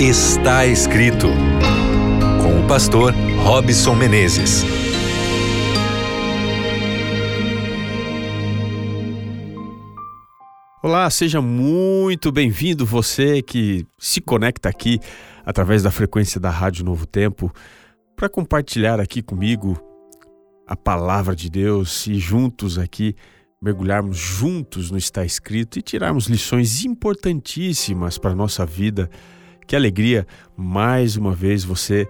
Está escrito com o pastor Robson Menezes. Olá, seja muito bem-vindo você que se conecta aqui através da frequência da Rádio Novo Tempo para compartilhar aqui comigo a palavra de Deus e juntos aqui mergulharmos juntos no está escrito e tirarmos lições importantíssimas para nossa vida. Que alegria mais uma vez você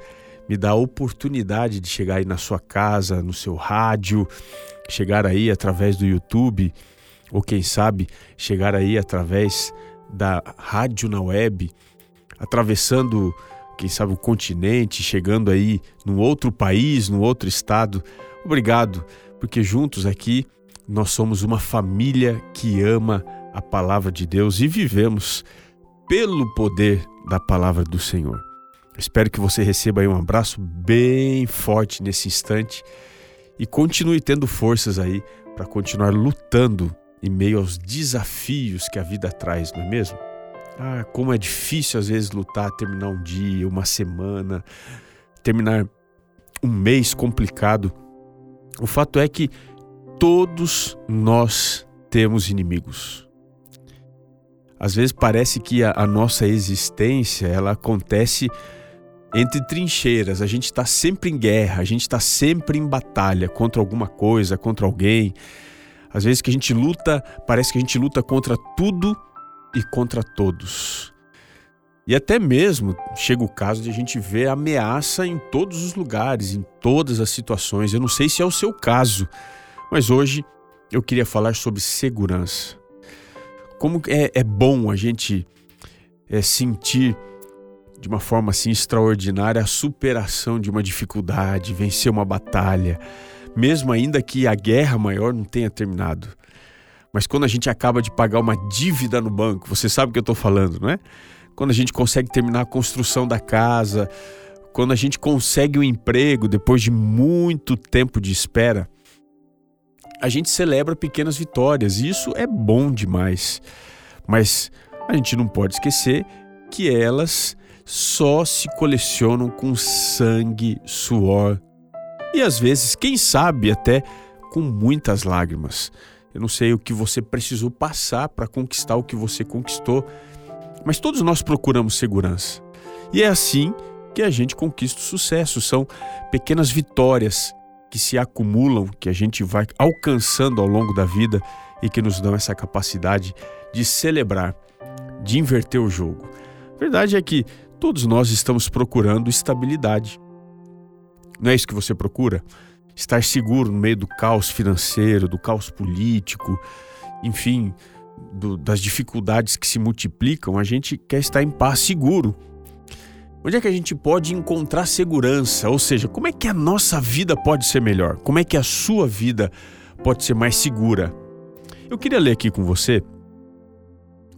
me dá a oportunidade de chegar aí na sua casa, no seu rádio, chegar aí através do YouTube, ou quem sabe chegar aí através da rádio na web, atravessando, quem sabe, o continente, chegando aí num outro país, num outro estado. Obrigado, porque juntos aqui nós somos uma família que ama a palavra de Deus e vivemos pelo poder da palavra do Senhor. Espero que você receba aí um abraço bem forte nesse instante e continue tendo forças aí para continuar lutando em meio aos desafios que a vida traz, não é mesmo? Ah, como é difícil às vezes lutar, terminar um dia, uma semana, terminar um mês complicado. O fato é que todos nós temos inimigos. Às vezes parece que a, a nossa existência ela acontece entre trincheiras. A gente está sempre em guerra, a gente está sempre em batalha contra alguma coisa, contra alguém. Às vezes que a gente luta, parece que a gente luta contra tudo e contra todos. E até mesmo chega o caso de a gente ver ameaça em todos os lugares, em todas as situações. Eu não sei se é o seu caso, mas hoje eu queria falar sobre segurança. Como é, é bom a gente é, sentir de uma forma assim extraordinária a superação de uma dificuldade, vencer uma batalha, mesmo ainda que a guerra maior não tenha terminado. Mas quando a gente acaba de pagar uma dívida no banco, você sabe o que eu estou falando, não é? Quando a gente consegue terminar a construção da casa, quando a gente consegue um emprego depois de muito tempo de espera, a gente celebra pequenas vitórias e isso é bom demais. Mas a gente não pode esquecer que elas só se colecionam com sangue, suor e às vezes, quem sabe, até com muitas lágrimas. Eu não sei o que você precisou passar para conquistar o que você conquistou, mas todos nós procuramos segurança. E é assim que a gente conquista o sucesso. São pequenas vitórias que se acumulam, que a gente vai alcançando ao longo da vida e que nos dão essa capacidade de celebrar, de inverter o jogo. A verdade é que todos nós estamos procurando estabilidade. Não é isso que você procura? Estar seguro no meio do caos financeiro, do caos político, enfim, do, das dificuldades que se multiplicam. A gente quer estar em paz, seguro. Onde é que a gente pode encontrar segurança? Ou seja, como é que a nossa vida pode ser melhor? Como é que a sua vida pode ser mais segura? Eu queria ler aqui com você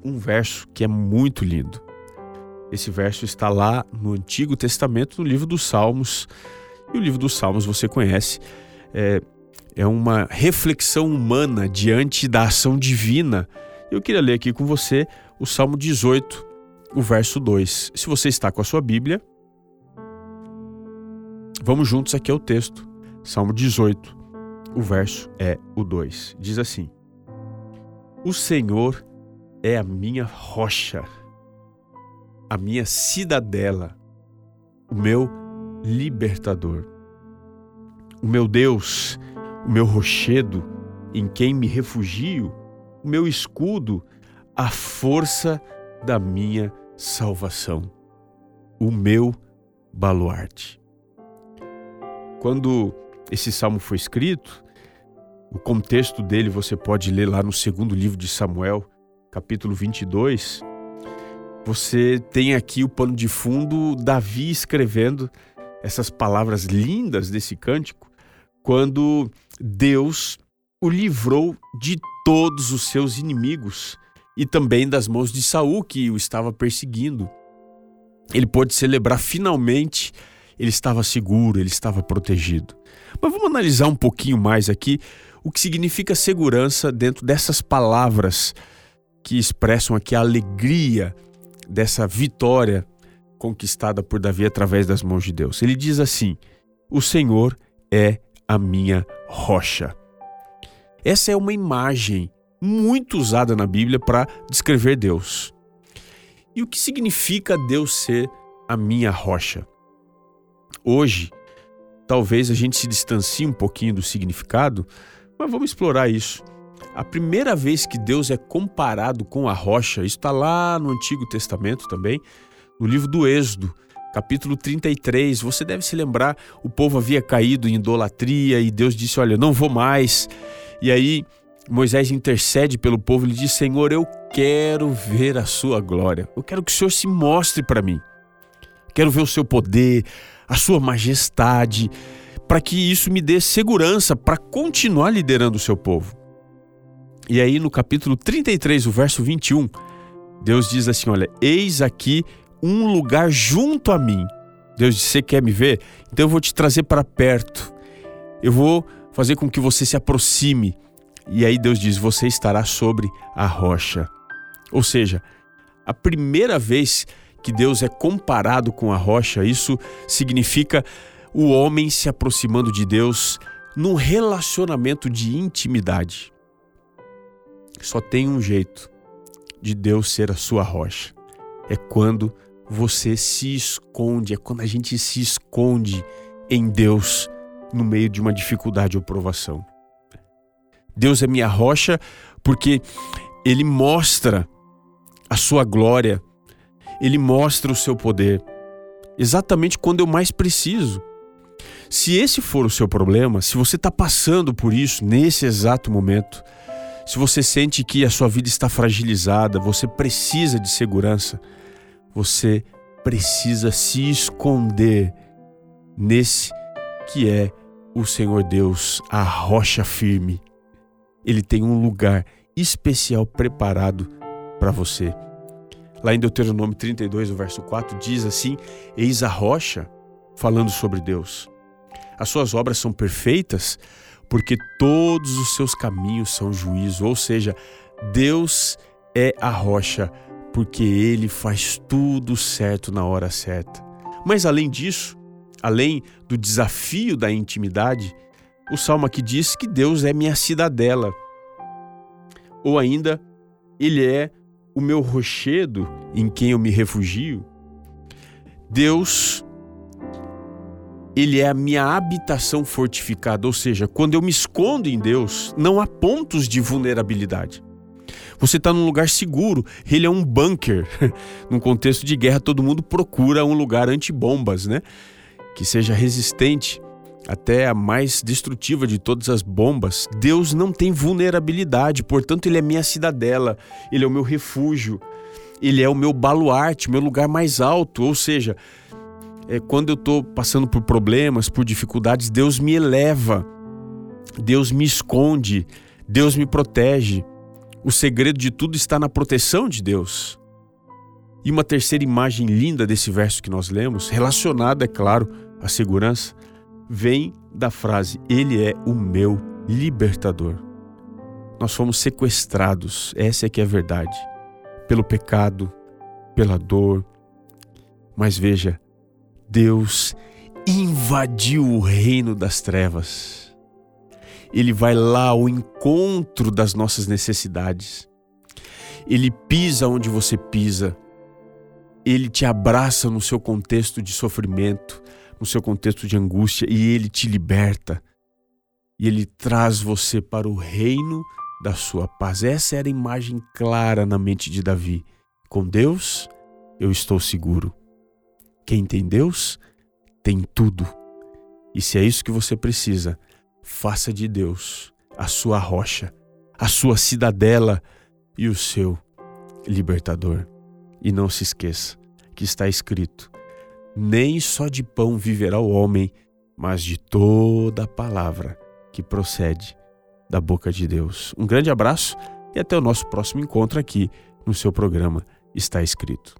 um verso que é muito lindo. Esse verso está lá no Antigo Testamento, no livro dos Salmos. E o livro dos Salmos você conhece. É, é uma reflexão humana diante da ação divina. Eu queria ler aqui com você o Salmo 18, o verso 2. Se você está com a sua Bíblia, vamos juntos aqui ao texto. Salmo 18, o verso é o 2. Diz assim: O Senhor é a minha rocha, a minha cidadela, o meu libertador. O meu Deus, o meu rochedo, em quem me refugio, o meu escudo, a força da minha salvação, o meu baluarte. Quando esse salmo foi escrito, o contexto dele você pode ler lá no segundo livro de Samuel, capítulo 22. Você tem aqui o pano de fundo Davi escrevendo essas palavras lindas desse cântico, quando Deus o livrou de todos os seus inimigos e também das mãos de Saul que o estava perseguindo. Ele pôde celebrar finalmente, ele estava seguro, ele estava protegido. Mas vamos analisar um pouquinho mais aqui o que significa segurança dentro dessas palavras que expressam aqui a alegria dessa vitória conquistada por Davi através das mãos de Deus. Ele diz assim: O Senhor é a minha rocha. Essa é uma imagem muito usada na Bíblia para descrever Deus. E o que significa Deus ser a minha rocha? Hoje, talvez a gente se distancie um pouquinho do significado, mas vamos explorar isso. A primeira vez que Deus é comparado com a rocha, isso está lá no Antigo Testamento também, no livro do Êxodo, capítulo 33. Você deve se lembrar, o povo havia caído em idolatria e Deus disse: Olha, não vou mais. E aí Moisés intercede pelo povo, ele diz: Senhor, eu quero ver a sua glória. Eu quero que o Senhor se mostre para mim. Quero ver o seu poder, a sua majestade, para que isso me dê segurança para continuar liderando o seu povo. E aí no capítulo 33, o verso 21, Deus diz assim: Olha, eis aqui um lugar junto a mim. Deus disse: Você quer me ver? Então eu vou te trazer para perto. Eu vou fazer com que você se aproxime. E aí Deus diz: Você estará sobre a rocha. Ou seja, a primeira vez que Deus é comparado com a rocha, isso significa o homem se aproximando de Deus num relacionamento de intimidade. Só tem um jeito de Deus ser a sua rocha. É quando você se esconde, é quando a gente se esconde em Deus no meio de uma dificuldade ou provação. Deus é minha rocha porque ele mostra a sua glória, ele mostra o seu poder, exatamente quando eu mais preciso. Se esse for o seu problema, se você está passando por isso nesse exato momento, se você sente que a sua vida está fragilizada, você precisa de segurança, você precisa se esconder nesse que é o Senhor Deus, a rocha firme. Ele tem um lugar especial preparado para você. Lá em Deuteronômio 32, o verso 4, diz assim: Eis a rocha, falando sobre Deus. As suas obras são perfeitas, porque todos os seus caminhos são juízo. Ou seja, Deus é a rocha, porque Ele faz tudo certo na hora certa. Mas além disso, além do desafio da intimidade, o salmo aqui diz que Deus é minha cidadela. Ou ainda, Ele é o meu rochedo em quem eu me refugio. Deus, Ele é a minha habitação fortificada, ou seja, quando eu me escondo em Deus, não há pontos de vulnerabilidade. Você está num lugar seguro, ele é um bunker. num contexto de guerra, todo mundo procura um lugar antibombas, né? Que seja resistente até a mais destrutiva de todas as bombas, Deus não tem vulnerabilidade, portanto, Ele é minha cidadela, Ele é o meu refúgio, Ele é o meu baluarte, meu lugar mais alto. Ou seja, é, quando eu estou passando por problemas, por dificuldades, Deus me eleva, Deus me esconde, Deus me protege. O segredo de tudo está na proteção de Deus. E uma terceira imagem linda desse verso que nós lemos, relacionada, é claro, à segurança, vem da frase: Ele é o meu libertador. Nós fomos sequestrados, essa é que é a verdade, pelo pecado, pela dor. Mas veja, Deus invadiu o reino das trevas. Ele vai lá ao encontro das nossas necessidades. Ele pisa onde você pisa. Ele te abraça no seu contexto de sofrimento no seu contexto de angústia e ele te liberta. E ele traz você para o reino da sua paz. Essa era a imagem clara na mente de Davi. Com Deus, eu estou seguro. Quem tem Deus, tem tudo. E se é isso que você precisa, faça de Deus a sua rocha, a sua cidadela e o seu libertador. E não se esqueça que está escrito: nem só de pão viverá o homem, mas de toda a palavra que procede da boca de Deus. Um grande abraço e até o nosso próximo encontro aqui no seu programa Está Escrito.